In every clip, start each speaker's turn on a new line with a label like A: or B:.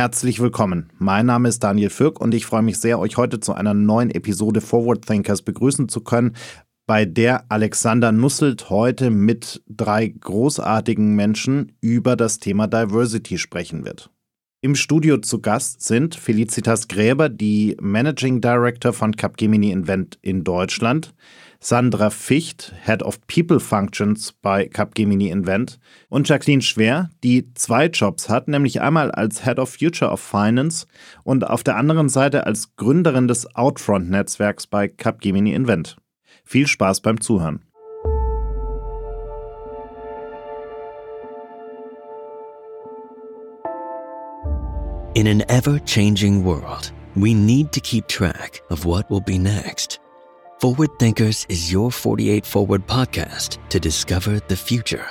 A: Herzlich willkommen. Mein Name ist Daniel Fürk und ich freue mich sehr, euch heute zu einer neuen Episode Forward Thinkers begrüßen zu können, bei der Alexander Nusselt heute mit drei großartigen Menschen über das Thema Diversity sprechen wird. Im Studio zu Gast sind Felicitas Gräber, die Managing Director von Capgemini Invent in Deutschland, Sandra Ficht, Head of People Functions bei Capgemini Invent und Jacqueline Schwer, die zwei Jobs hat, nämlich einmal als Head of Future of Finance und auf der anderen Seite als Gründerin des Outfront-Netzwerks bei Capgemini Invent. Viel Spaß beim Zuhören.
B: In an ever-changing world, we need to keep track of what will be next. Forward Thinkers is your 48 Forward podcast to discover the future.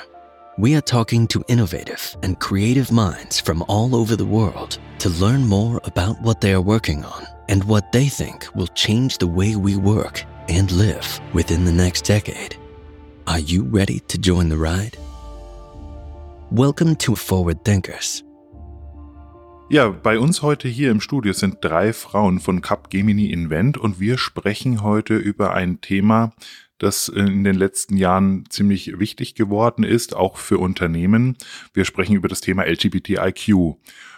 B: We are talking to innovative and creative minds from all over the world to learn more about what they are working on and what they think will change the way we work and live within the next decade. Are you ready to join the ride? Welcome to Forward Thinkers.
C: Ja, bei uns heute hier im Studio sind drei Frauen von Capgemini Invent und wir sprechen heute über ein Thema, das in den letzten Jahren ziemlich wichtig geworden ist, auch für Unternehmen. Wir sprechen über das Thema LGBTIQ.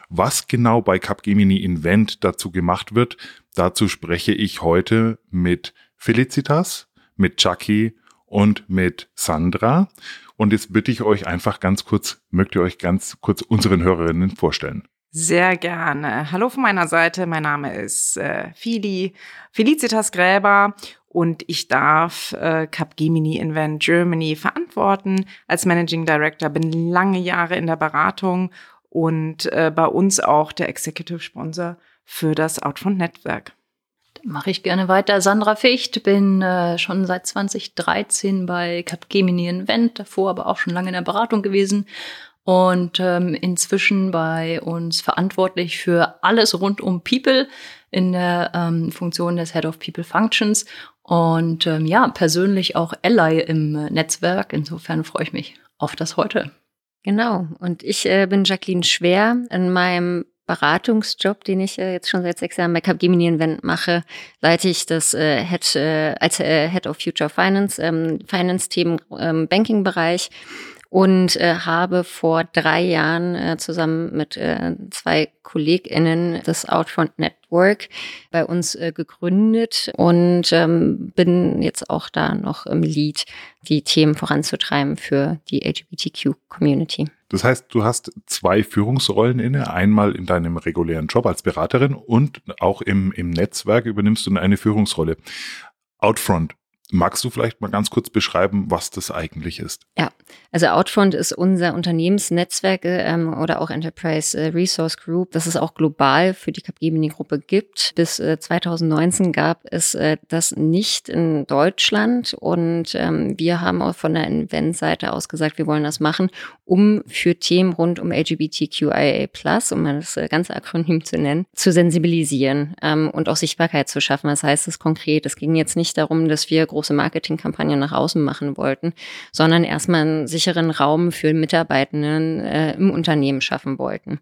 C: Was genau bei Capgemini Invent dazu gemacht wird, dazu spreche ich heute mit Felicitas, mit Chucky und mit Sandra. Und jetzt bitte ich euch einfach ganz kurz, mögt ihr euch ganz kurz unseren Hörerinnen vorstellen?
D: Sehr gerne. Hallo von meiner Seite. Mein Name ist äh, Fili, Felicitas Gräber und ich darf äh, Capgemini Invent Germany verantworten als Managing Director. Bin lange Jahre in der Beratung und äh, bei uns auch der Executive Sponsor für das Outfront Netzwerk.
E: Mache ich gerne weiter. Sandra Ficht, bin äh, schon seit 2013 bei Capgemini Invent, davor aber auch schon lange in der Beratung gewesen und ähm, inzwischen bei uns verantwortlich für alles rund um People in der ähm, Funktion des Head of People Functions und ähm, ja, persönlich auch Ally im Netzwerk. Insofern freue ich mich auf das heute.
F: Genau. Und ich äh, bin Jacqueline Schwer. In meinem Beratungsjob, den ich äh, jetzt schon seit sechs Jahren bei Capgemini Invent mache, leite ich das äh, Head, äh, als äh, Head of Future Finance, ähm, Finance-Themen, ähm, Banking-Bereich und äh, habe vor drei Jahren äh, zusammen mit äh, zwei KollegInnen das Outfront Network bei uns äh, gegründet und ähm, bin jetzt auch da noch im Lead, die Themen voranzutreiben für die LGBTQ-Community.
C: Das heißt, du hast zwei Führungsrollen inne, einmal in deinem regulären Job als Beraterin und auch im, im Netzwerk übernimmst du eine Führungsrolle. Outfront, Magst du vielleicht mal ganz kurz beschreiben, was das eigentlich ist?
F: Ja, also Outfront ist unser Unternehmensnetzwerk ähm, oder auch Enterprise äh, Resource Group, das es auch global für die Capgemini-Gruppe gibt. Bis äh, 2019 gab es äh, das nicht in Deutschland und ähm, wir haben auch von der Invent-Seite aus gesagt, wir wollen das machen, um für Themen rund um LGBTQIA+, um das äh, ganze Akronym zu nennen, zu sensibilisieren ähm, und auch Sichtbarkeit zu schaffen. Was heißt das konkret? Es ging jetzt nicht darum, dass wir große Marketingkampagnen nach außen machen wollten, sondern erstmal sicheren Raum für Mitarbeitenden äh, im Unternehmen schaffen wollten.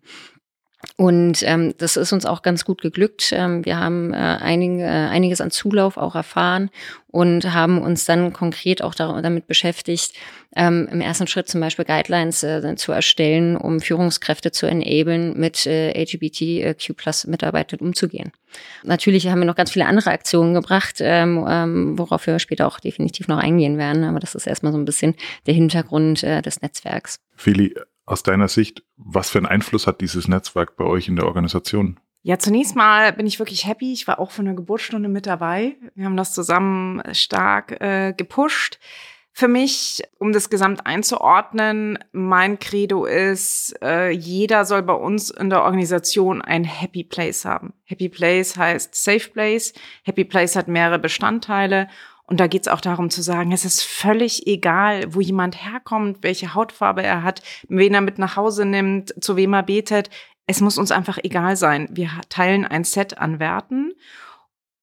F: Und ähm, das ist uns auch ganz gut geglückt. Ähm, wir haben äh, einige, äh, einiges an Zulauf auch erfahren und haben uns dann konkret auch damit beschäftigt, ähm, im ersten Schritt zum Beispiel Guidelines äh, zu erstellen, um Führungskräfte zu enablen, mit äh, LGBTQ-Plus-Mitarbeitern umzugehen. Natürlich haben wir noch ganz viele andere Aktionen gebracht, ähm, ähm, worauf wir später auch definitiv noch eingehen werden. Aber das ist erstmal so ein bisschen der Hintergrund äh, des Netzwerks.
C: Fili, aus deiner Sicht, was für einen Einfluss hat dieses Netzwerk bei euch in der Organisation?
D: Ja, zunächst mal bin ich wirklich happy. Ich war auch von der Geburtsstunde mit dabei. Wir haben das zusammen stark äh, gepusht. Für mich, um das Gesamt einzuordnen, mein Credo ist, äh, jeder soll bei uns in der Organisation ein Happy Place haben. Happy Place heißt Safe Place. Happy Place hat mehrere Bestandteile und da geht es auch darum zu sagen, es ist völlig egal, wo jemand herkommt, welche Hautfarbe er hat, wen er mit nach Hause nimmt, zu wem er betet. Es muss uns einfach egal sein. Wir teilen ein Set an Werten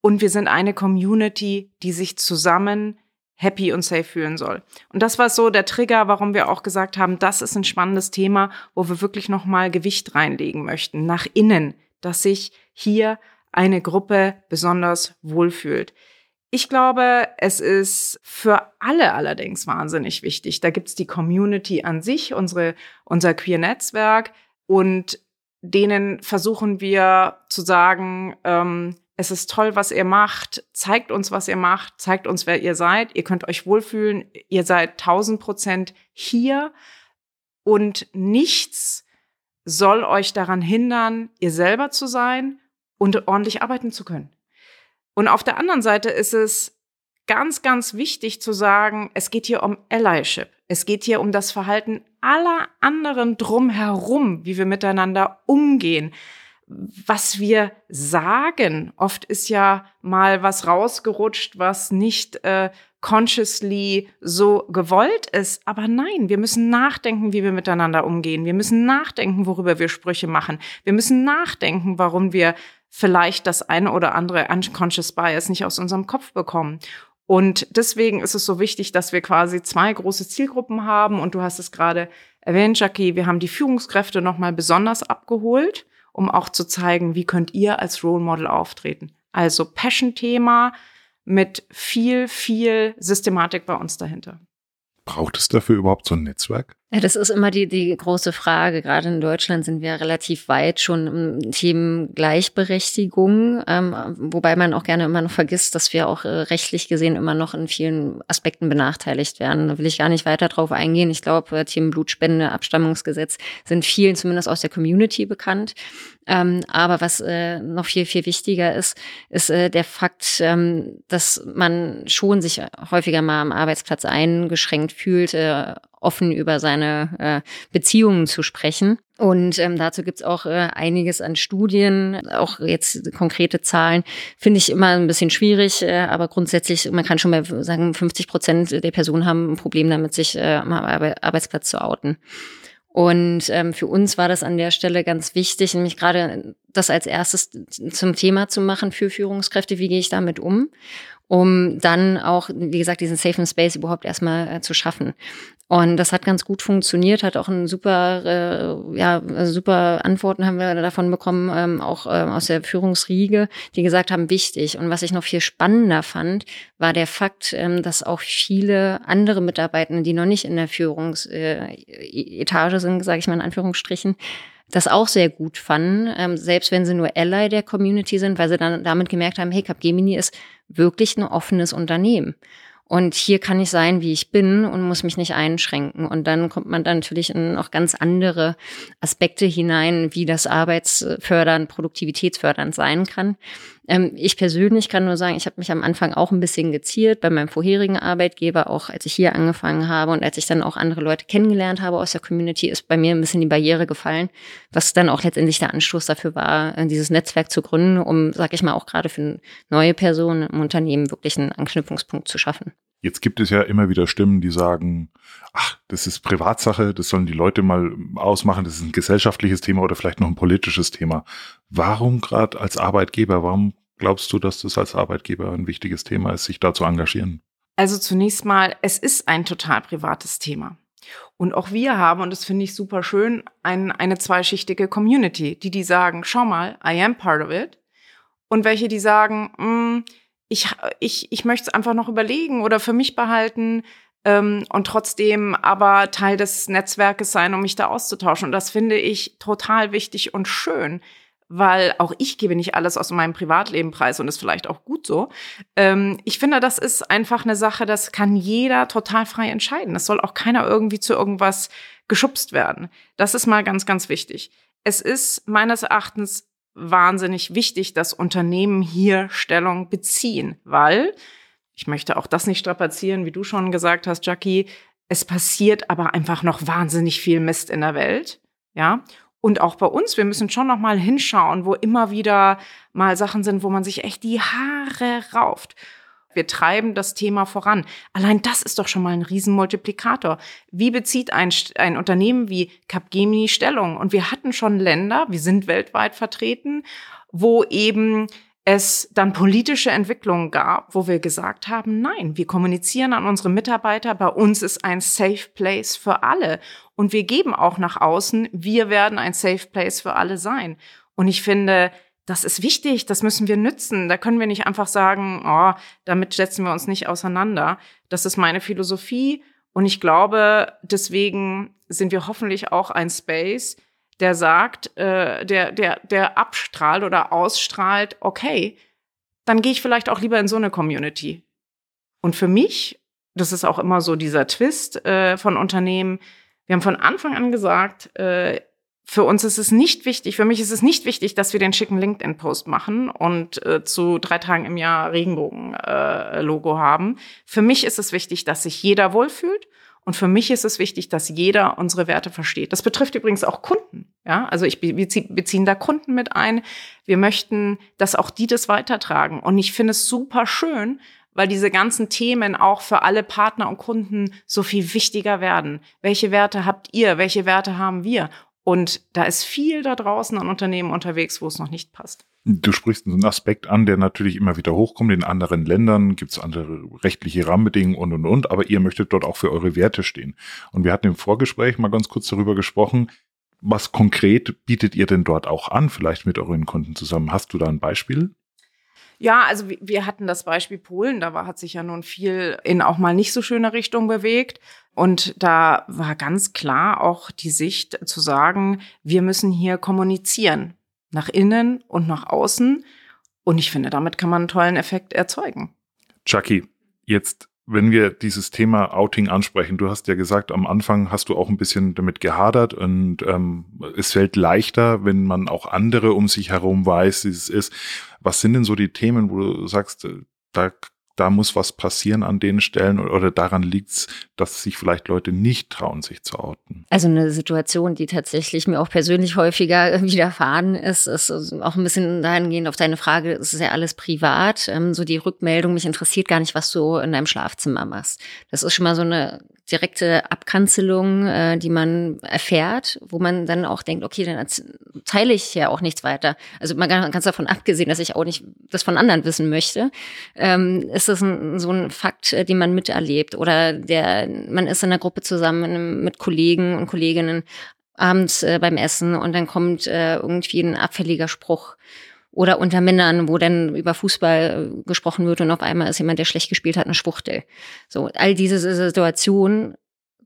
D: und wir sind eine Community, die sich zusammen happy und safe fühlen soll. Und das war so der Trigger, warum wir auch gesagt haben, das ist ein spannendes Thema, wo wir wirklich nochmal Gewicht reinlegen möchten, nach innen, dass sich hier eine Gruppe besonders wohlfühlt. Ich glaube, es ist für alle allerdings wahnsinnig wichtig. Da gibt's die Community an sich, unsere, unser Queer-Netzwerk und denen versuchen wir zu sagen, ähm, es ist toll, was ihr macht, zeigt uns, was ihr macht, zeigt uns, wer ihr seid, ihr könnt euch wohlfühlen, ihr seid tausend Prozent hier. Und nichts soll euch daran hindern, ihr selber zu sein und ordentlich arbeiten zu können. Und auf der anderen Seite ist es ganz, ganz wichtig zu sagen, es geht hier um Allyship. Es geht hier um das Verhalten aller anderen drumherum, wie wir miteinander umgehen. Was wir sagen, oft ist ja mal was rausgerutscht, was nicht äh, consciously so gewollt ist. Aber nein, wir müssen nachdenken, wie wir miteinander umgehen. Wir müssen nachdenken, worüber wir Sprüche machen. Wir müssen nachdenken, warum wir vielleicht das eine oder andere unconscious bias nicht aus unserem Kopf bekommen. Und deswegen ist es so wichtig, dass wir quasi zwei große Zielgruppen haben. Und du hast es gerade erwähnt, Jackie, wir haben die Führungskräfte nochmal besonders abgeholt, um auch zu zeigen, wie könnt ihr als Role Model auftreten. Also Passion-Thema mit viel, viel Systematik bei uns dahinter.
C: Braucht es dafür überhaupt so ein Netzwerk?
F: Ja, das ist immer die, die große Frage. Gerade in Deutschland sind wir relativ weit schon im Themen Gleichberechtigung, ähm, wobei man auch gerne immer noch vergisst, dass wir auch äh, rechtlich gesehen immer noch in vielen Aspekten benachteiligt werden. Da will ich gar nicht weiter drauf eingehen. Ich glaube, äh, Themen Blutspende, Abstammungsgesetz sind vielen zumindest aus der Community bekannt. Ähm, aber was äh, noch viel, viel wichtiger ist, ist äh, der Fakt, ähm, dass man schon sich häufiger mal am Arbeitsplatz eingeschränkt fühlt, äh, offen über seine äh, Beziehungen zu sprechen. Und ähm, dazu gibt's auch äh, einiges an Studien, auch jetzt konkrete Zahlen, finde ich immer ein bisschen schwierig, äh, aber grundsätzlich, man kann schon mal sagen, 50 Prozent der Personen haben ein Problem damit, sich äh, am Arbeitsplatz zu outen. Und ähm, für uns war das an der Stelle ganz wichtig, nämlich gerade das als erstes zum Thema zu machen für Führungskräfte. Wie gehe ich damit um? Um dann auch, wie gesagt, diesen Safe Space überhaupt erstmal äh, zu schaffen. Und das hat ganz gut funktioniert, hat auch ein super, äh, ja, super Antworten haben wir davon bekommen, ähm, auch äh, aus der Führungsriege, die gesagt haben, wichtig. Und was ich noch viel spannender fand, war der Fakt, ähm, dass auch viele andere Mitarbeitende, die noch nicht in der Führungsetage sind, sage ich mal in Anführungsstrichen, das auch sehr gut fanden, ähm, selbst wenn sie nur Ally der Community sind, weil sie dann damit gemerkt haben, hey, Capgemini ist wirklich ein offenes Unternehmen. Und hier kann ich sein, wie ich bin und muss mich nicht einschränken. Und dann kommt man dann natürlich in auch ganz andere Aspekte hinein, wie das arbeitsfördernd, produktivitätsfördernd sein kann. Ähm, ich persönlich kann nur sagen, ich habe mich am Anfang auch ein bisschen geziert bei meinem vorherigen Arbeitgeber, auch als ich hier angefangen habe und als ich dann auch andere Leute kennengelernt habe aus der Community, ist bei mir ein bisschen die Barriere gefallen, was dann auch letztendlich der Anstoß dafür war, äh, dieses Netzwerk zu gründen, um, sag ich mal, auch gerade für neue Personen im Unternehmen wirklich einen Anknüpfungspunkt zu schaffen.
C: Jetzt gibt es ja immer wieder Stimmen, die sagen, ach, das ist Privatsache, das sollen die Leute mal ausmachen, das ist ein gesellschaftliches Thema oder vielleicht noch ein politisches Thema. Warum gerade als Arbeitgeber, warum glaubst du, dass das als Arbeitgeber ein wichtiges Thema ist, sich da zu engagieren?
D: Also zunächst mal, es ist ein total privates Thema. Und auch wir haben, und das finde ich super schön, ein, eine zweischichtige Community, die die sagen, schau mal, I am part of it. Und welche, die sagen, mm, ich, ich, ich möchte es einfach noch überlegen oder für mich behalten ähm, und trotzdem aber Teil des Netzwerkes sein, um mich da auszutauschen. Und das finde ich total wichtig und schön, weil auch ich gebe nicht alles aus meinem Privatleben preis und ist vielleicht auch gut so. Ähm, ich finde, das ist einfach eine Sache, das kann jeder total frei entscheiden. Es soll auch keiner irgendwie zu irgendwas geschubst werden. Das ist mal ganz, ganz wichtig. Es ist meines Erachtens wahnsinnig wichtig, dass Unternehmen hier Stellung beziehen, weil ich möchte auch das nicht strapazieren, wie du schon gesagt hast, Jackie. Es passiert aber einfach noch wahnsinnig viel Mist in der Welt, ja. Und auch bei uns, wir müssen schon noch mal hinschauen, wo immer wieder mal Sachen sind, wo man sich echt die Haare rauft. Wir treiben das Thema voran. Allein das ist doch schon mal ein Riesenmultiplikator. Wie bezieht ein, ein Unternehmen wie Capgemini Stellung? Und wir hatten schon Länder, wir sind weltweit vertreten, wo eben es dann politische Entwicklungen gab, wo wir gesagt haben, nein, wir kommunizieren an unsere Mitarbeiter, bei uns ist ein Safe Place für alle. Und wir geben auch nach außen, wir werden ein Safe Place für alle sein. Und ich finde, das ist wichtig, das müssen wir nützen. Da können wir nicht einfach sagen, oh, damit setzen wir uns nicht auseinander. Das ist meine Philosophie. Und ich glaube, deswegen sind wir hoffentlich auch ein Space, der sagt, äh, der, der, der abstrahlt oder ausstrahlt, okay, dann gehe ich vielleicht auch lieber in so eine Community. Und für mich, das ist auch immer so dieser Twist äh, von Unternehmen, wir haben von Anfang an gesagt, äh, für uns ist es nicht wichtig, für mich ist es nicht wichtig, dass wir den schicken LinkedIn-Post machen und äh, zu drei Tagen im Jahr Regenbogen-Logo äh, haben. Für mich ist es wichtig, dass sich jeder wohlfühlt. Und für mich ist es wichtig, dass jeder unsere Werte versteht. Das betrifft übrigens auch Kunden. Ja, also ich, wir beziehen da Kunden mit ein. Wir möchten, dass auch die das weitertragen. Und ich finde es super schön, weil diese ganzen Themen auch für alle Partner und Kunden so viel wichtiger werden. Welche Werte habt ihr? Welche Werte haben wir? Und da ist viel da draußen an Unternehmen unterwegs, wo es noch nicht passt.
C: Du sprichst einen Aspekt an, der natürlich immer wieder hochkommt. In anderen Ländern gibt es andere rechtliche Rahmenbedingungen und, und, und. Aber ihr möchtet dort auch für eure Werte stehen. Und wir hatten im Vorgespräch mal ganz kurz darüber gesprochen. Was konkret bietet ihr denn dort auch an, vielleicht mit euren Kunden zusammen? Hast du da ein Beispiel?
D: Ja, also wir hatten das Beispiel Polen, da war, hat sich ja nun viel in auch mal nicht so schöne Richtung bewegt. Und da war ganz klar auch die Sicht zu sagen, wir müssen hier kommunizieren, nach innen und nach außen. Und ich finde, damit kann man einen tollen Effekt erzeugen.
C: Chucky, jetzt wenn wir dieses Thema Outing ansprechen, du hast ja gesagt, am Anfang hast du auch ein bisschen damit gehadert und ähm, es fällt leichter, wenn man auch andere um sich herum weiß, wie es ist. Was sind denn so die Themen, wo du sagst, äh, da da muss was passieren an den Stellen oder daran liegt es, dass sich vielleicht Leute nicht trauen, sich zu outen?
F: Also eine Situation, die tatsächlich mir auch persönlich häufiger widerfahren ist, ist auch ein bisschen dahingehend auf deine Frage, es ist ja alles privat, ähm, so die Rückmeldung, mich interessiert gar nicht, was du in deinem Schlafzimmer machst. Das ist schon mal so eine direkte Abkanzelung, äh, die man erfährt, wo man dann auch denkt, okay, dann teile ich ja auch nichts weiter. Also man kann ganz davon abgesehen, dass ich auch nicht das von anderen wissen möchte, ähm, ist das ein, so ein Fakt, äh, den man miterlebt. Oder der, man ist in einer Gruppe zusammen mit Kollegen und Kolleginnen abends äh, beim Essen und dann kommt äh, irgendwie ein abfälliger Spruch oder unter Männern, wo dann über Fußball äh, gesprochen wird und auf einmal ist jemand, der schlecht gespielt hat, eine Schwuchtel. So, all diese Situationen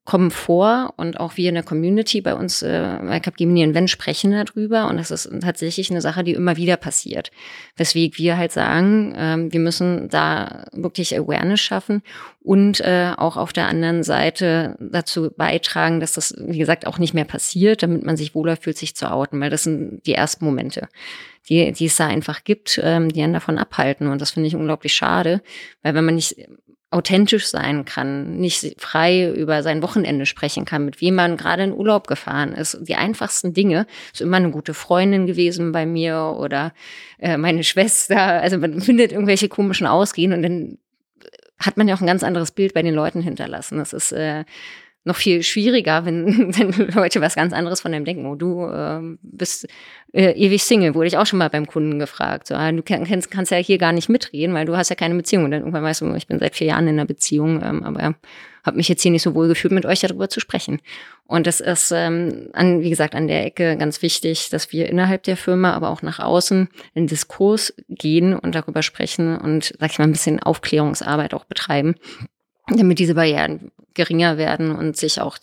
F: kommen vor und auch wir in der Community bei uns äh, bei Capgemini Invent sprechen darüber und das ist tatsächlich eine Sache, die immer wieder passiert. Weswegen wir halt sagen, ähm, wir müssen da wirklich Awareness schaffen und äh, auch auf der anderen Seite dazu beitragen, dass das, wie gesagt, auch nicht mehr passiert, damit man sich wohler fühlt, sich zu outen, weil das sind die ersten Momente die, die es da einfach gibt, ähm, die einen davon abhalten. Und das finde ich unglaublich schade, weil wenn man nicht authentisch sein kann, nicht frei über sein Wochenende sprechen kann, mit wem man gerade in Urlaub gefahren ist. Die einfachsten Dinge, ist immer eine gute Freundin gewesen bei mir oder äh, meine Schwester. Also man findet irgendwelche komischen Ausgehen und dann hat man ja auch ein ganz anderes Bild bei den Leuten hinterlassen. Das ist äh, noch viel schwieriger, wenn, wenn Leute was ganz anderes von einem denken. Oh, du äh, bist äh, ewig Single, wurde ich auch schon mal beim Kunden gefragt. So, ah, du kannst, kannst ja hier gar nicht mitreden, weil du hast ja keine Beziehung. Und dann irgendwann weißt du, ich bin seit vier Jahren in einer Beziehung, ähm, aber habe mich jetzt hier nicht so wohl gefühlt, mit euch darüber zu sprechen. Und das ist, ähm, an, wie gesagt, an der Ecke ganz wichtig, dass wir innerhalb der Firma, aber auch nach außen in Diskurs gehen und darüber sprechen und, sag ich mal, ein bisschen Aufklärungsarbeit auch betreiben damit diese Barrieren geringer werden und sich auch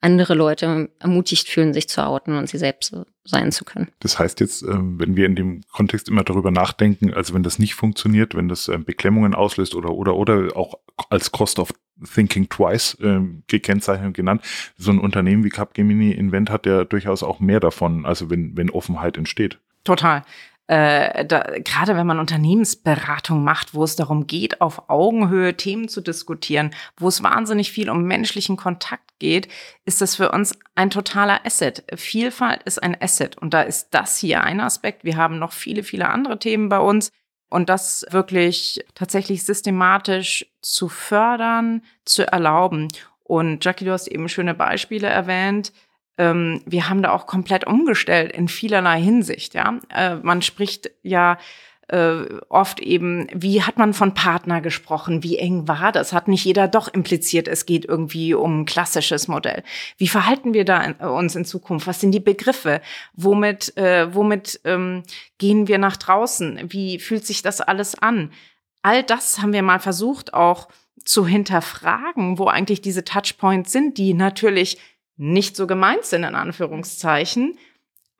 F: andere Leute ermutigt fühlen, sich zu outen und sie selbst sein zu können.
C: Das heißt jetzt, ähm, wenn wir in dem Kontext immer darüber nachdenken, also wenn das nicht funktioniert, wenn das ähm, Beklemmungen auslöst oder oder oder auch als Cost of Thinking Twice ähm, gekennzeichnet genannt, so ein Unternehmen wie Capgemini Invent hat ja durchaus auch mehr davon, also wenn wenn Offenheit entsteht.
D: Total äh, da, gerade wenn man Unternehmensberatung macht, wo es darum geht, auf Augenhöhe Themen zu diskutieren, wo es wahnsinnig viel um menschlichen Kontakt geht, ist das für uns ein totaler Asset. Vielfalt ist ein Asset und da ist das hier ein Aspekt. Wir haben noch viele, viele andere Themen bei uns. Und das wirklich tatsächlich systematisch zu fördern, zu erlauben. Und Jackie, du hast eben schöne Beispiele erwähnt ähm, wir haben da auch komplett umgestellt in vielerlei Hinsicht. Ja, äh, man spricht ja äh, oft eben, wie hat man von Partner gesprochen, wie eng war das? Hat nicht jeder doch impliziert, es geht irgendwie um ein klassisches Modell. Wie verhalten wir da in, äh, uns in Zukunft? Was sind die Begriffe? Womit, äh, womit ähm, gehen wir nach draußen? Wie fühlt sich das alles an? All das haben wir mal versucht auch zu hinterfragen, wo eigentlich diese Touchpoints sind, die natürlich nicht so gemeint sind, in Anführungszeichen.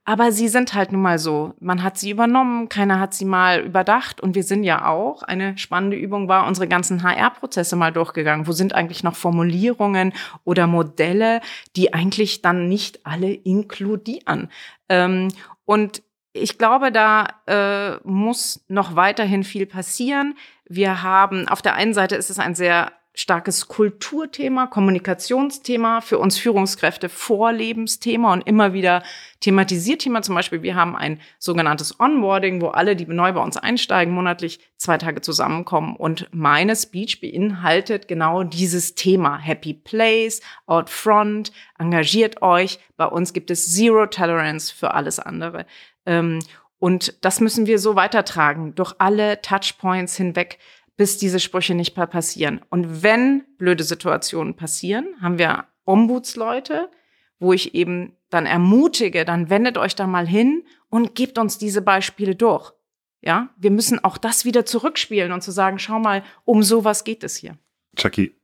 D: Aber sie sind halt nun mal so. Man hat sie übernommen, keiner hat sie mal überdacht. Und wir sind ja auch, eine spannende Übung war, unsere ganzen HR-Prozesse mal durchgegangen. Wo sind eigentlich noch Formulierungen oder Modelle, die eigentlich dann nicht alle inkludieren? Ähm, und ich glaube, da äh, muss noch weiterhin viel passieren. Wir haben, auf der einen Seite ist es ein sehr starkes Kulturthema, Kommunikationsthema, für uns Führungskräfte Vorlebensthema und immer wieder thematisiert Thema. Zum Beispiel, wir haben ein sogenanntes Onboarding, wo alle, die neu bei uns einsteigen, monatlich zwei Tage zusammenkommen. Und meine Speech beinhaltet genau dieses Thema. Happy Place, Out Front, engagiert euch. Bei uns gibt es Zero Tolerance für alles andere. Ähm, und das müssen wir so weitertragen, durch alle Touchpoints hinweg bis diese Sprüche nicht mehr passieren. Und wenn blöde Situationen passieren, haben wir Ombudsleute, wo ich eben dann ermutige, dann wendet euch da mal hin und gebt uns diese Beispiele durch. Ja, wir müssen auch das wieder zurückspielen und zu sagen, schau mal, um sowas geht es hier.
C: Chucky,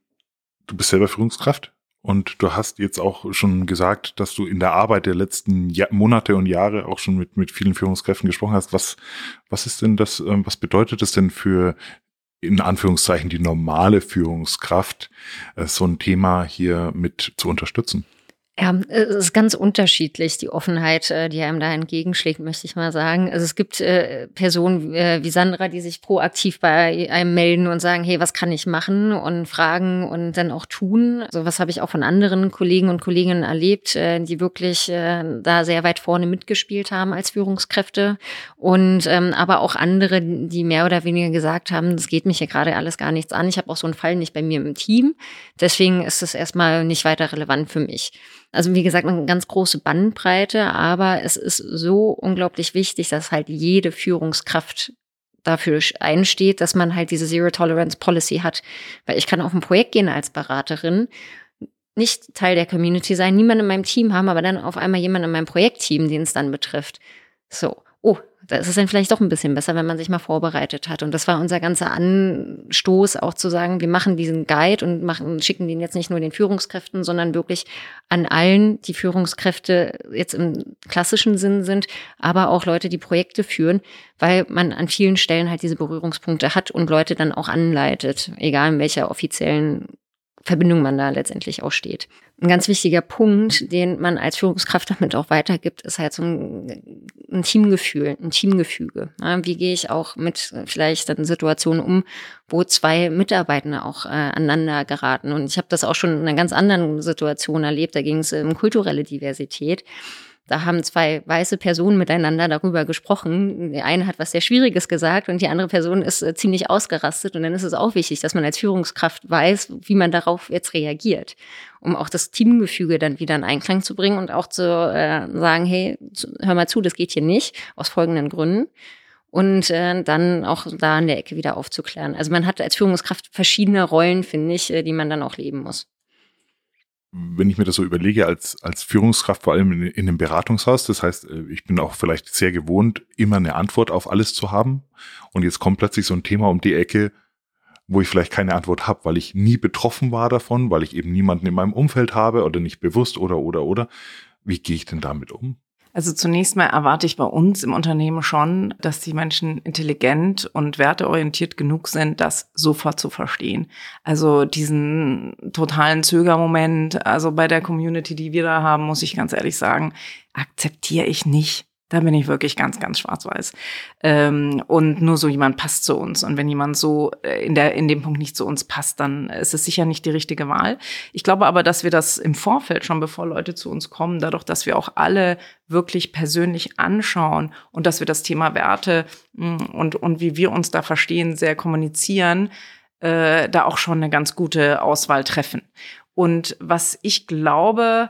C: du bist selber Führungskraft und du hast jetzt auch schon gesagt, dass du in der Arbeit der letzten Jahr, Monate und Jahre auch schon mit, mit vielen Führungskräften gesprochen hast. Was, was ist denn das, ähm, was bedeutet das denn für in Anführungszeichen die normale Führungskraft, äh, so ein Thema hier mit zu unterstützen?
F: Ja, es ist ganz unterschiedlich, die Offenheit, äh, die einem da entgegenschlägt, möchte ich mal sagen. Also es gibt äh, Personen äh, wie Sandra, die sich proaktiv bei einem melden und sagen, hey, was kann ich machen und fragen und dann auch tun. So was habe ich auch von anderen Kollegen und Kolleginnen erlebt, die wirklich da sehr weit vorne mitgespielt haben als Führungskräfte. Und ähm, aber auch andere, die mehr oder weniger gesagt haben, das geht mich hier gerade alles gar nichts an. Ich habe auch so einen Fall nicht bei mir im Team. Deswegen ist es erstmal nicht weiter relevant für mich. Also wie gesagt, eine ganz große Bandbreite, aber es ist so unglaublich wichtig, dass halt jede Führungskraft dafür einsteht, dass man halt diese Zero Tolerance Policy hat. Weil ich kann auf ein Projekt gehen als Beraterin, nicht Teil der Community sein, niemand in meinem Team haben, aber dann auf einmal jemand in meinem Projektteam, den es dann betrifft. So, da ist es dann vielleicht doch ein bisschen besser, wenn man sich mal vorbereitet hat. Und das war unser ganzer Anstoß, auch zu sagen, wir machen diesen Guide und machen, schicken den jetzt nicht nur den Führungskräften, sondern wirklich an allen, die Führungskräfte jetzt im klassischen Sinn sind, aber auch Leute, die Projekte führen, weil man an vielen Stellen halt diese Berührungspunkte hat und Leute dann auch anleitet, egal in welcher offiziellen Verbindung man da letztendlich auch steht. Ein ganz wichtiger Punkt, den man als Führungskraft damit auch weitergibt, ist halt so ein, ein Teamgefühl, ein Teamgefüge. wie gehe ich auch mit vielleicht dann Situationen um, wo zwei Mitarbeitende auch äh, aneinander geraten? Und ich habe das auch schon in einer ganz anderen Situation erlebt. Da ging es um kulturelle Diversität. Da haben zwei weiße Personen miteinander darüber gesprochen. Die eine hat was sehr Schwieriges gesagt und die andere Person ist äh, ziemlich ausgerastet. Und dann ist es auch wichtig, dass man als Führungskraft weiß, wie man darauf jetzt reagiert, um auch das Teamgefüge dann wieder in Einklang zu bringen und auch zu äh, sagen, hey, hör mal zu, das geht hier nicht, aus folgenden Gründen und äh, dann auch da in der Ecke wieder aufzuklären. Also man hat als Führungskraft verschiedene Rollen, finde ich, äh, die man dann auch leben muss
C: wenn ich mir das so überlege, als, als Führungskraft, vor allem in, in einem Beratungshaus, das heißt, äh, ich bin auch vielleicht sehr gewohnt, immer eine Antwort auf alles zu haben. Und jetzt kommt plötzlich so ein Thema um die Ecke, wo ich vielleicht keine Antwort habe, weil ich nie betroffen war davon, weil ich eben niemanden in meinem Umfeld habe oder nicht bewusst oder oder oder. Wie gehe ich denn damit um?
D: Also zunächst mal erwarte ich bei uns im Unternehmen schon, dass die Menschen intelligent und werteorientiert genug sind, das sofort zu verstehen. Also diesen totalen Zögermoment, also bei der Community, die wir da haben, muss ich ganz ehrlich sagen, akzeptiere ich nicht. Da bin ich wirklich ganz, ganz schwarz-weiß. Ähm, und nur so jemand passt zu uns. Und wenn jemand so äh, in, der, in dem Punkt nicht zu uns passt, dann ist es sicher nicht die richtige Wahl. Ich glaube aber, dass wir das im Vorfeld schon, bevor Leute zu uns kommen, dadurch, dass wir auch alle wirklich persönlich anschauen und dass wir das Thema Werte mh, mm, und, und wie wir uns da verstehen, sehr kommunizieren, äh, da auch schon eine ganz gute Auswahl treffen. Und was ich glaube,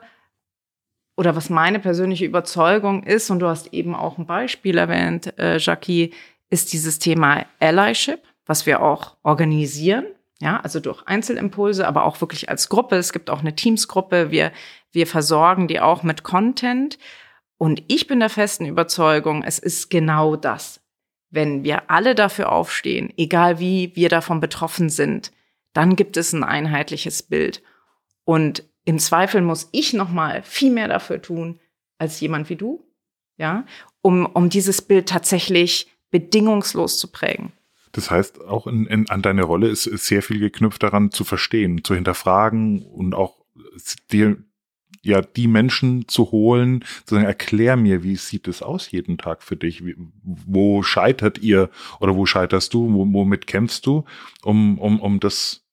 D: oder was meine persönliche Überzeugung ist, und du hast eben auch ein Beispiel erwähnt, äh, Jackie, ist dieses Thema Allyship, was wir auch organisieren. Ja, also durch Einzelimpulse, aber auch wirklich als Gruppe. Es gibt auch eine Teamsgruppe. Wir, wir versorgen die auch mit Content. Und ich bin der festen Überzeugung, es ist genau das. Wenn wir alle dafür aufstehen, egal wie wir davon betroffen sind, dann gibt es ein einheitliches Bild. Und im Zweifel muss ich noch mal viel mehr dafür tun als jemand wie du, ja, um, um dieses Bild tatsächlich bedingungslos zu prägen.
C: Das heißt, auch in, in, an deine Rolle ist, ist sehr viel geknüpft daran zu verstehen, zu hinterfragen und auch dir ja die Menschen zu holen, zu sagen, erklär mir, wie sieht es aus jeden Tag für dich? Wie, wo scheitert ihr oder wo scheiterst du? Wo, womit kämpfst du, um, um, um das,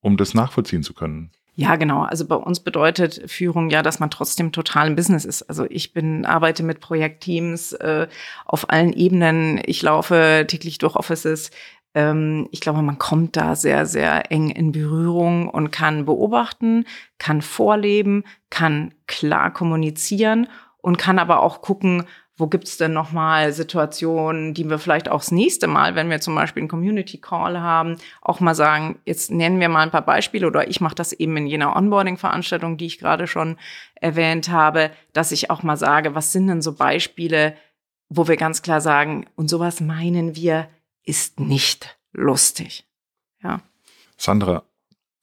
C: um das nachvollziehen zu können?
D: Ja, genau. Also bei uns bedeutet Führung ja, dass man trotzdem total im Business ist. Also ich bin, arbeite mit Projektteams äh, auf allen Ebenen. Ich laufe täglich durch Offices. Ähm, ich glaube, man kommt da sehr, sehr eng in Berührung und kann beobachten, kann vorleben, kann klar kommunizieren und kann aber auch gucken, wo gibt's denn nochmal Situationen, die wir vielleicht auch das nächste Mal, wenn wir zum Beispiel einen Community Call haben, auch mal sagen, jetzt nennen wir mal ein paar Beispiele oder ich mache das eben in jener Onboarding-Veranstaltung, die ich gerade schon erwähnt habe, dass ich auch mal sage, was sind denn so Beispiele, wo wir ganz klar sagen, und sowas meinen wir ist nicht lustig. Ja.
C: Sandra,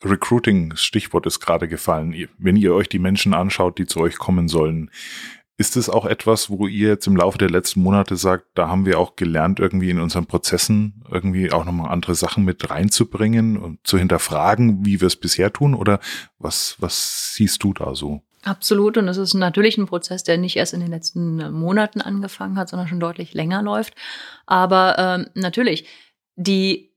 C: Recruiting, Stichwort ist gerade gefallen. Wenn ihr euch die Menschen anschaut, die zu euch kommen sollen, ist es auch etwas, wo ihr jetzt im Laufe der letzten Monate sagt, da haben wir auch gelernt, irgendwie in unseren Prozessen irgendwie auch nochmal andere Sachen mit reinzubringen und zu hinterfragen, wie wir es bisher tun? Oder was, was siehst du da so?
E: Absolut. Und es ist natürlich ein Prozess, der nicht erst in den letzten äh, Monaten angefangen hat, sondern schon deutlich länger läuft. Aber ähm, natürlich, die,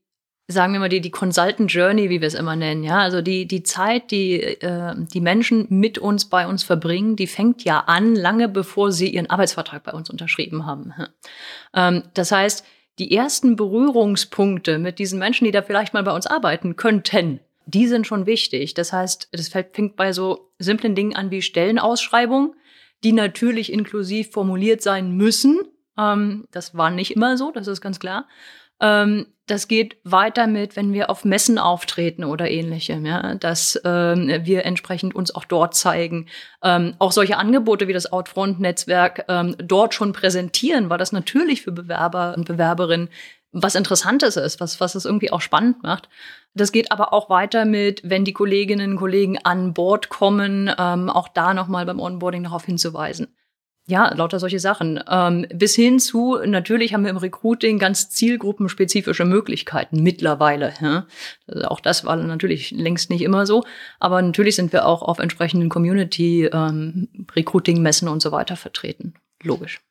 E: sagen wir mal, die, die Consultant Journey, wie wir es immer nennen, ja, also die, die Zeit, die äh, die Menschen mit uns bei uns verbringen, die fängt ja an, lange bevor sie ihren Arbeitsvertrag bei uns unterschrieben haben. Ähm, das heißt, die ersten Berührungspunkte mit diesen Menschen, die da vielleicht mal bei uns arbeiten könnten, die sind schon wichtig. Das heißt, das fängt bei so simplen Dingen an wie Stellenausschreibung, die natürlich inklusiv formuliert sein müssen. Ähm, das war nicht immer so, das ist ganz klar. Ähm, das geht weiter mit, wenn wir auf Messen auftreten oder ähnlichem, ja, dass ähm, wir entsprechend uns auch dort zeigen. Ähm, auch solche Angebote wie das Outfront-Netzwerk ähm, dort schon präsentieren, weil das natürlich für Bewerber und Bewerberinnen was Interessantes ist, was, was es irgendwie auch spannend macht. Das geht aber auch weiter mit, wenn die Kolleginnen und Kollegen an Bord kommen, ähm, auch da nochmal beim Onboarding darauf hinzuweisen. Ja, lauter solche Sachen. Ähm, bis hin zu, natürlich haben wir im Recruiting ganz zielgruppenspezifische Möglichkeiten mittlerweile. Ja? Also auch das war natürlich längst nicht immer so. Aber natürlich sind wir auch auf entsprechenden Community-Recruiting-Messen ähm, und so weiter vertreten. Logisch.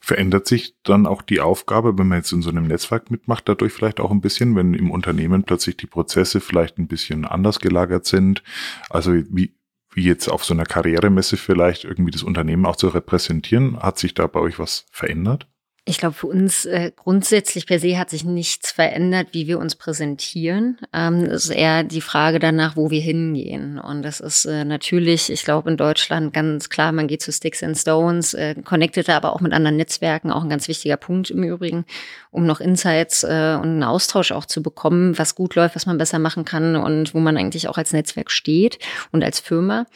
C: Verändert sich dann auch die Aufgabe, wenn man jetzt in so einem Netzwerk mitmacht, dadurch vielleicht auch ein bisschen, wenn im Unternehmen plötzlich die Prozesse vielleicht ein bisschen anders gelagert sind? Also wie, wie jetzt auf so einer Karrieremesse vielleicht irgendwie das Unternehmen auch zu repräsentieren? Hat sich da bei euch was verändert?
F: Ich glaube, für uns äh, grundsätzlich per se hat sich nichts verändert, wie wir uns präsentieren. Ähm, ist eher die Frage danach, wo wir hingehen. Und das ist äh, natürlich, ich glaube, in Deutschland ganz klar, man geht zu Sticks and Stones, äh, connected aber auch mit anderen Netzwerken, auch ein ganz wichtiger Punkt im Übrigen, um noch Insights äh, und einen Austausch auch zu bekommen, was gut läuft, was man besser machen kann und wo man eigentlich auch als Netzwerk steht und als Firma.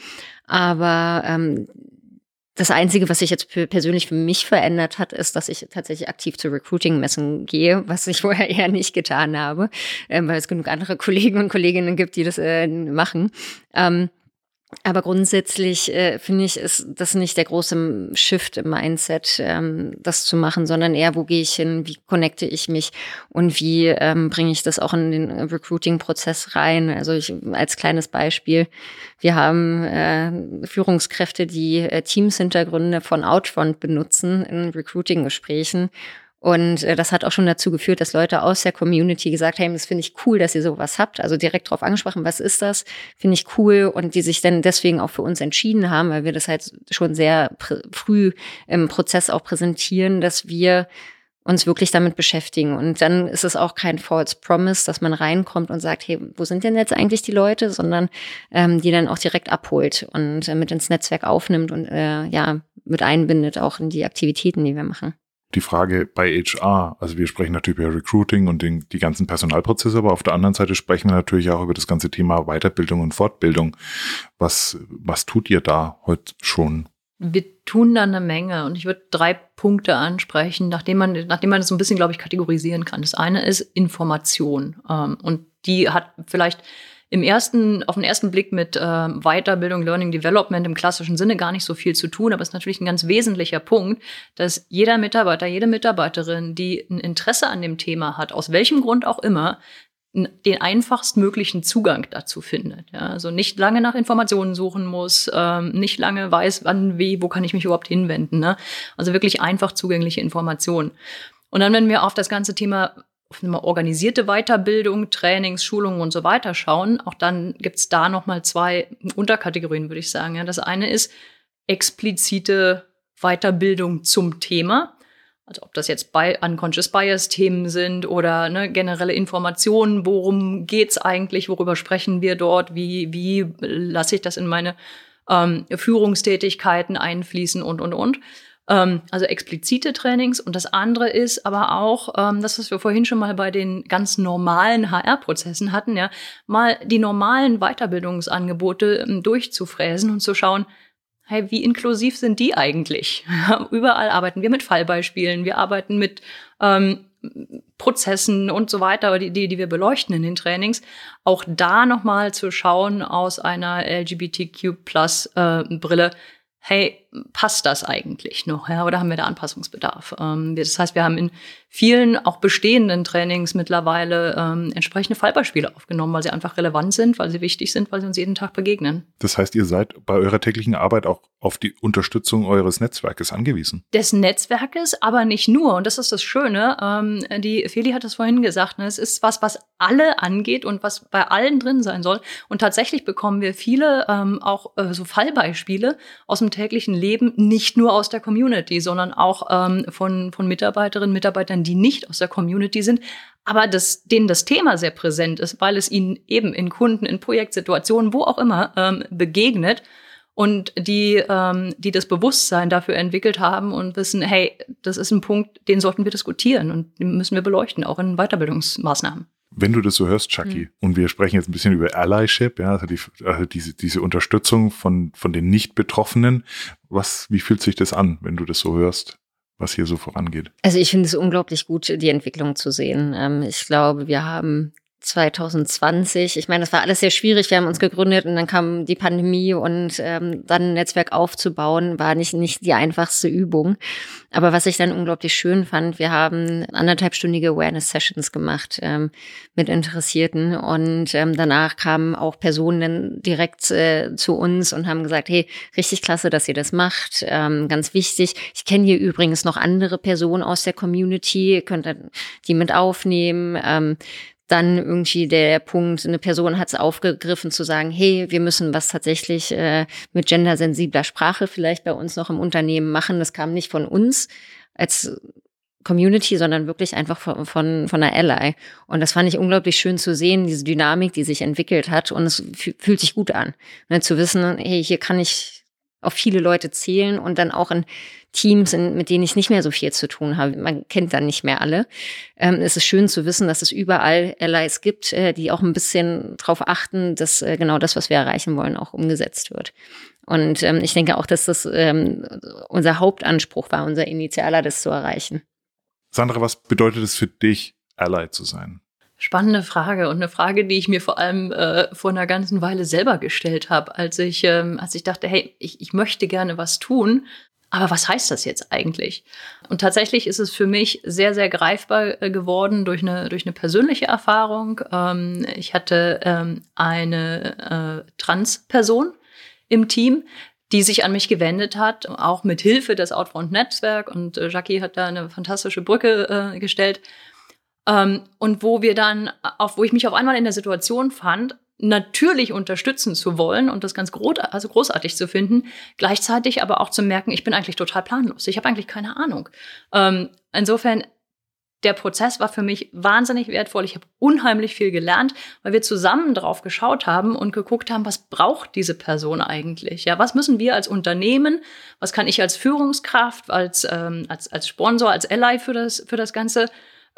F: Aber ähm, das Einzige, was sich jetzt persönlich für mich verändert hat, ist, dass ich tatsächlich aktiv zu Recruiting-Messen gehe, was ich vorher eher nicht getan habe, ähm, weil es genug andere Kollegen und Kolleginnen gibt, die das äh, machen. Ähm, aber grundsätzlich äh, finde ich, ist das nicht der große Shift im Mindset, ähm, das zu machen, sondern eher, wo gehe ich hin, wie connecte ich mich und wie ähm, bringe ich das auch in den Recruiting-Prozess rein. Also ich als kleines Beispiel, wir haben äh, Führungskräfte, die äh, Teams-Hintergründe von Outfront benutzen in Recruiting-Gesprächen und äh, das hat auch schon dazu geführt, dass Leute aus der Community gesagt haben, das finde ich cool, dass ihr sowas habt. Also direkt darauf angesprochen, was ist das? Finde ich cool. Und die sich dann deswegen auch für uns entschieden haben, weil wir das halt schon sehr früh im Prozess auch präsentieren, dass wir uns wirklich damit beschäftigen. Und dann ist es auch kein False Promise, dass man reinkommt und sagt, hey, wo sind denn jetzt eigentlich die Leute, sondern ähm, die dann auch direkt abholt und äh, mit ins Netzwerk aufnimmt und äh, ja, mit einbindet auch in die Aktivitäten, die wir machen.
C: Die Frage bei HR, also wir sprechen natürlich über Recruiting und den, die ganzen Personalprozesse, aber auf der anderen Seite sprechen wir natürlich auch über das ganze Thema Weiterbildung und Fortbildung. Was, was tut ihr da heute schon?
E: Wir tun da eine Menge und ich würde drei Punkte ansprechen, nachdem man, nachdem man das so ein bisschen, glaube ich, kategorisieren kann. Das eine ist Information ähm, und die hat vielleicht im ersten, auf den ersten Blick mit äh, Weiterbildung, Learning Development im klassischen Sinne gar nicht so viel zu tun, aber es ist natürlich ein ganz wesentlicher Punkt, dass jeder Mitarbeiter, jede Mitarbeiterin, die ein Interesse an dem Thema hat, aus welchem Grund auch immer, den einfachstmöglichen Zugang dazu findet. Ja, also nicht lange nach Informationen suchen muss, ähm, nicht lange weiß, wann, wie, wo kann ich mich überhaupt hinwenden. Ne? Also wirklich einfach zugängliche Informationen. Und dann, wenn wir auf das ganze Thema auf eine organisierte Weiterbildung, Trainings, Schulungen und so weiter schauen, auch dann gibt's da nochmal zwei Unterkategorien, würde ich sagen. Ja, das eine ist explizite Weiterbildung zum Thema. Also ob das jetzt bei Unconscious Bias Themen sind oder ne, generelle Informationen, worum geht's eigentlich, worüber sprechen wir dort, wie, wie lasse ich das in meine ähm, Führungstätigkeiten einfließen und, und, und. Ähm, also explizite Trainings. Und das andere ist aber auch, ähm, das, was wir vorhin schon mal bei den ganz normalen HR-Prozessen hatten, ja, mal die normalen Weiterbildungsangebote ähm, durchzufräsen und zu schauen, hey, wie inklusiv sind die eigentlich? Überall arbeiten wir mit Fallbeispielen, wir arbeiten mit ähm, Prozessen und so weiter, die, die, die wir beleuchten in den Trainings. Auch da nochmal zu schauen aus einer LGBTQ plus äh, hey, passt das eigentlich noch? Ja, oder haben wir da Anpassungsbedarf? Ähm, das heißt, wir haben in vielen auch bestehenden Trainings mittlerweile ähm, entsprechende Fallbeispiele aufgenommen, weil sie einfach relevant sind, weil sie wichtig sind, weil sie uns jeden Tag begegnen.
C: Das heißt, ihr seid bei eurer täglichen Arbeit auch auf die Unterstützung eures Netzwerkes angewiesen?
E: Des Netzwerkes, aber nicht nur. Und das ist das Schöne. Ähm, die Feli hat es vorhin gesagt. Ne? Es ist was, was alle angeht und was bei allen drin sein soll. Und tatsächlich bekommen wir viele ähm, auch äh, so Fallbeispiele aus dem täglichen Leben, nicht nur aus der Community, sondern auch ähm, von, von Mitarbeiterinnen, Mitarbeitern, die nicht aus der Community sind, aber das, denen das Thema sehr präsent ist, weil es ihnen eben in Kunden, in Projektsituationen, wo auch immer ähm, begegnet und die, ähm, die das Bewusstsein dafür entwickelt haben und wissen, hey, das ist ein Punkt, den sollten wir diskutieren und den müssen wir beleuchten, auch in Weiterbildungsmaßnahmen.
C: Wenn du das so hörst, Chucky, mhm. und wir sprechen jetzt ein bisschen über Allyship, ja, also, die, also diese, diese Unterstützung von, von den Nicht-Betroffenen, was, wie fühlt sich das an, wenn du das so hörst? was hier so vorangeht.
F: Also ich finde es unglaublich gut, die Entwicklung zu sehen. Ähm, ich glaube, wir haben 2020. Ich meine, das war alles sehr schwierig. Wir haben uns gegründet und dann kam die Pandemie und ähm, dann ein Netzwerk aufzubauen, war nicht, nicht die einfachste Übung. Aber was ich dann unglaublich schön fand, wir haben anderthalbstündige Awareness-Sessions gemacht ähm, mit Interessierten und ähm, danach kamen auch Personen dann direkt äh, zu uns und haben gesagt, hey, richtig klasse, dass ihr das macht, ähm, ganz wichtig. Ich kenne hier übrigens noch andere Personen aus der Community, könnt ihr die mit aufnehmen. Ähm, dann irgendwie der Punkt, eine Person hat es aufgegriffen zu sagen, hey, wir müssen was tatsächlich äh, mit gendersensibler Sprache vielleicht bei uns noch im Unternehmen machen. Das kam nicht von uns als Community, sondern wirklich einfach von, von, von einer Ally. Und das fand ich unglaublich schön zu sehen, diese Dynamik, die sich entwickelt hat. Und es fühlt sich gut an, ne, zu wissen, hey, hier kann ich auf viele Leute zählen und dann auch in Teams, in, mit denen ich nicht mehr so viel zu tun habe. Man kennt dann nicht mehr alle. Ähm, es ist schön zu wissen, dass es überall Allies gibt, äh, die auch ein bisschen darauf achten, dass äh, genau das, was wir erreichen wollen, auch umgesetzt wird. Und ähm, ich denke auch, dass das ähm, unser Hauptanspruch war, unser Initialer, das zu erreichen.
C: Sandra, was bedeutet es für dich, Ally zu sein?
E: Spannende Frage und eine Frage, die ich mir vor allem äh, vor einer ganzen Weile selber gestellt habe, als ich, ähm, als ich dachte, hey, ich, ich möchte gerne was tun, aber was heißt das jetzt eigentlich? Und tatsächlich ist es für mich sehr, sehr greifbar äh, geworden durch eine, durch eine persönliche Erfahrung. Ähm, ich hatte ähm, eine äh, Transperson im Team, die sich an mich gewendet hat, auch mit Hilfe des Outfront Netzwerk. Und äh, Jackie hat da eine fantastische Brücke gestellt. Ähm, und wo wir dann, auf, wo ich mich auf einmal in der Situation fand, natürlich unterstützen zu wollen und das ganz also großartig zu finden, gleichzeitig aber auch zu merken, ich bin eigentlich total planlos. Ich habe eigentlich keine Ahnung. Ähm, insofern der Prozess war für mich wahnsinnig wertvoll. Ich habe unheimlich viel gelernt, weil wir zusammen drauf geschaut haben und geguckt haben, was braucht diese Person eigentlich? Ja, was müssen wir als Unternehmen, was kann ich als Führungskraft, als, ähm, als, als Sponsor, als Ally für das, für das Ganze,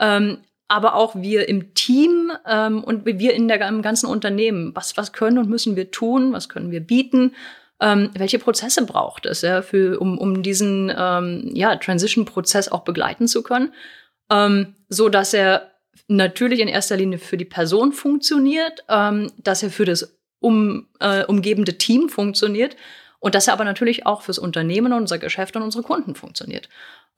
E: ähm, aber auch wir im Team ähm, und wir in der, im ganzen Unternehmen. Was, was können und müssen wir tun? Was können wir bieten? Ähm, welche Prozesse braucht es, ja, für, um, um diesen ähm, ja, Transition-Prozess auch begleiten zu können? ähm, so dass er natürlich in erster Linie für die Person funktioniert, ähm, dass er für das um, äh, umgebende Team funktioniert und dass er aber natürlich auch fürs Unternehmen, unser Geschäft und unsere Kunden funktioniert.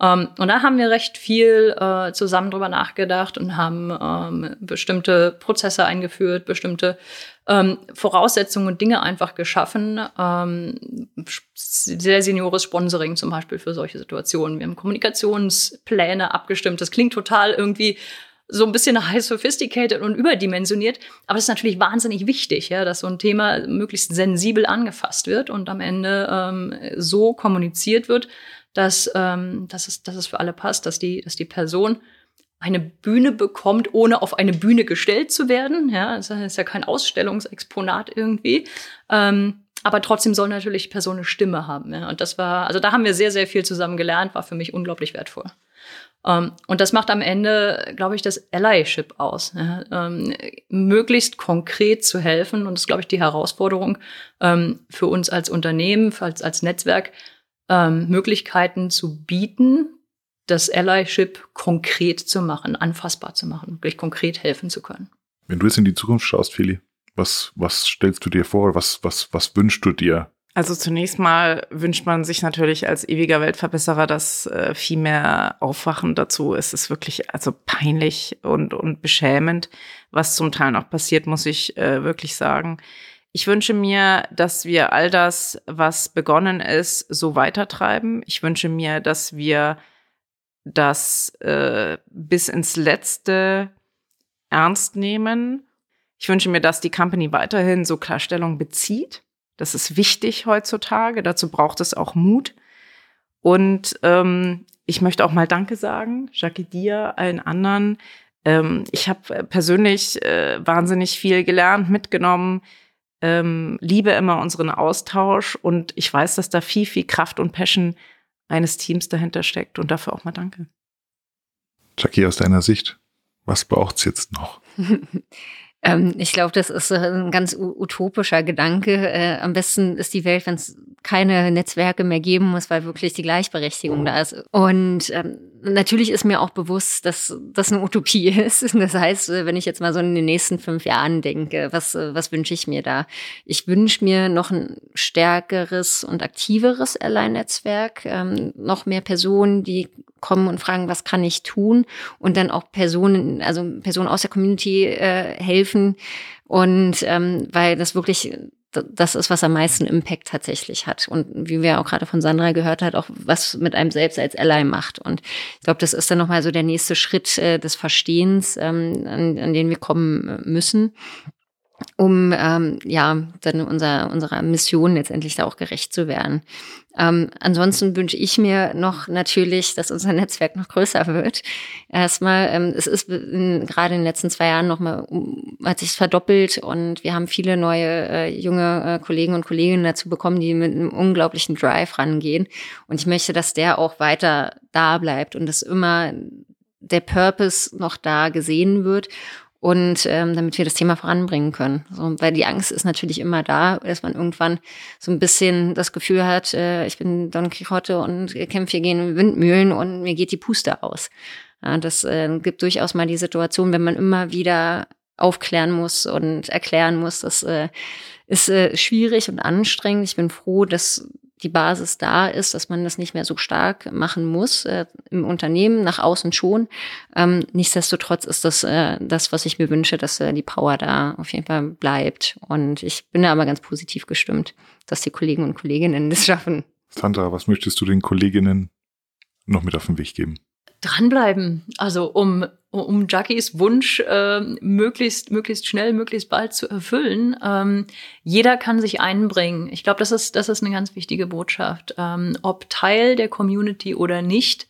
E: Ähm, und da haben wir recht viel äh, zusammen drüber nachgedacht und haben ähm, bestimmte Prozesse eingeführt, bestimmte ähm, Voraussetzungen und Dinge einfach geschaffen. Ähm, sehr seniores Sponsoring zum Beispiel für solche Situationen. Wir haben Kommunikationspläne abgestimmt. Das klingt total irgendwie so ein bisschen high sophisticated und überdimensioniert. Aber das ist natürlich wahnsinnig wichtig, ja, dass so ein Thema möglichst sensibel angefasst wird und am Ende ähm, so kommuniziert wird, dass, ähm, dass, es, dass es für alle passt, dass die, dass die Person eine Bühne bekommt, ohne auf eine Bühne gestellt zu werden. Ja, das ist ja kein Ausstellungsexponat irgendwie. Ähm, aber trotzdem soll natürlich die Person eine Stimme haben. Ja? Und das war, also da haben wir sehr, sehr viel zusammen gelernt, war für mich unglaublich wertvoll. Um, ähm, und das macht am Ende, glaube ich, das Allyship aus. Ja? Ähm, möglichst konkret zu helfen. Und das ist, glaube ich, die Herausforderung ähm, für uns als Unternehmen, als, als Netzwerk, Möglichkeiten zu bieten, das Allyship konkret zu machen, anfassbar zu machen, wirklich konkret helfen zu können.
C: Wenn du jetzt in die Zukunft schaust, Feli, was, was stellst du dir vor? Was, was, was wünschst du dir?
D: Also zunächst mal wünscht man sich natürlich als ewiger Weltverbesserer, dass äh, viel mehr Aufwachen dazu. Es ist wirklich also peinlich und, und beschämend, was zum Teil noch passiert, muss ich äh, wirklich sagen. Ich wünsche mir, dass wir all das, was begonnen ist, so weitertreiben. Ich wünsche mir, dass wir das äh, bis ins Letzte ernst nehmen. Ich wünsche mir, dass die Company weiterhin so Klarstellung bezieht. Das ist wichtig heutzutage. Dazu braucht es auch Mut. Und ähm, ich möchte auch mal Danke sagen, Jackie dir, allen anderen. Ähm, ich habe persönlich äh, wahnsinnig viel gelernt, mitgenommen ähm, liebe immer unseren Austausch und ich weiß, dass da viel, viel Kraft und Passion eines Teams dahinter steckt und dafür auch mal danke.
C: Jackie, aus deiner Sicht, was braucht es jetzt noch?
F: ähm, ich glaube, das ist ein ganz utopischer Gedanke. Äh, am besten ist die Welt, wenn es keine Netzwerke mehr geben muss, weil wirklich die Gleichberechtigung da ist. Und ähm, natürlich ist mir auch bewusst, dass das eine Utopie ist. Das heißt, wenn ich jetzt mal so in den nächsten fünf Jahren denke, was, was wünsche ich mir da? Ich wünsche mir noch ein stärkeres und aktiveres Airline-Netzwerk, ähm, noch mehr Personen, die kommen und fragen, was kann ich tun? Und dann auch Personen, also Personen aus der Community äh, helfen. Und ähm, weil das wirklich das ist, was am meisten Impact tatsächlich hat. Und wie wir auch gerade von Sandra gehört hat, auch was mit einem selbst als Ally macht. Und ich glaube, das ist dann nochmal so der nächste Schritt äh, des Verstehens, ähm, an, an den wir kommen müssen um ähm, ja dann unser, unserer Mission letztendlich da auch gerecht zu werden. Ähm, ansonsten wünsche ich mir noch natürlich, dass unser Netzwerk noch größer wird. Erstmal, ähm, es ist in, gerade in den letzten zwei Jahren nochmal, hat sich verdoppelt und wir haben viele neue äh, junge äh, Kollegen und Kolleginnen dazu bekommen, die mit einem unglaublichen Drive rangehen. Und ich möchte, dass der auch weiter da bleibt und dass immer der Purpose noch da gesehen wird und ähm, damit wir das Thema voranbringen können. So, weil die Angst ist natürlich immer da, dass man irgendwann so ein bisschen das Gefühl hat, äh, ich bin Don Quixote und kämpfe hier gegen Windmühlen und mir geht die Puste aus. Ja, das äh, gibt durchaus mal die Situation, wenn man immer wieder aufklären muss und erklären muss. Das äh, ist äh, schwierig und anstrengend. Ich bin froh, dass die Basis da ist, dass man das nicht mehr so stark machen muss äh, im Unternehmen, nach außen schon. Ähm, nichtsdestotrotz ist das äh, das, was ich mir wünsche, dass äh, die Power da auf jeden Fall bleibt. Und ich bin da aber ganz positiv gestimmt, dass die Kollegen und Kolleginnen das schaffen.
C: Sandra, was möchtest du den Kolleginnen noch mit auf den Weg geben?
E: Dranbleiben. Also um, um Jackies Wunsch äh, möglichst, möglichst schnell, möglichst bald zu erfüllen. Ähm, jeder kann sich einbringen. Ich glaube, das ist, das ist eine ganz wichtige Botschaft. Ähm, ob Teil der Community oder nicht,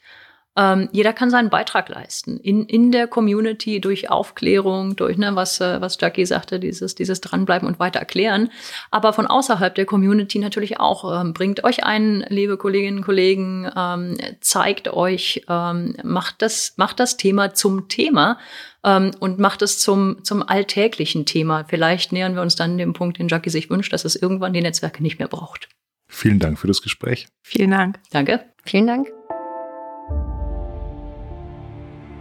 E: ähm, jeder kann seinen Beitrag leisten. In, in der Community durch Aufklärung, durch, ne, was, äh, was Jackie sagte, dieses, dieses Dranbleiben und weiter erklären. Aber von außerhalb der Community natürlich auch. Ähm, bringt euch ein, liebe Kolleginnen und Kollegen, ähm, zeigt euch, ähm, macht, das, macht das Thema zum Thema ähm, und macht es zum, zum alltäglichen Thema. Vielleicht nähern wir uns dann dem Punkt, den Jackie sich wünscht, dass es irgendwann die Netzwerke nicht mehr braucht.
C: Vielen Dank für das Gespräch.
D: Vielen Dank.
E: Danke.
F: Vielen Dank.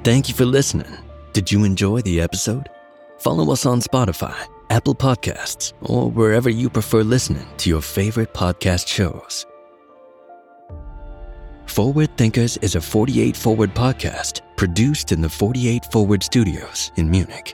B: Thank you for listening. Did you enjoy the episode? Follow us on Spotify, Apple Podcasts, or wherever you prefer listening to your favorite podcast shows. Forward Thinkers is a 48 Forward podcast produced in the 48 Forward studios in Munich.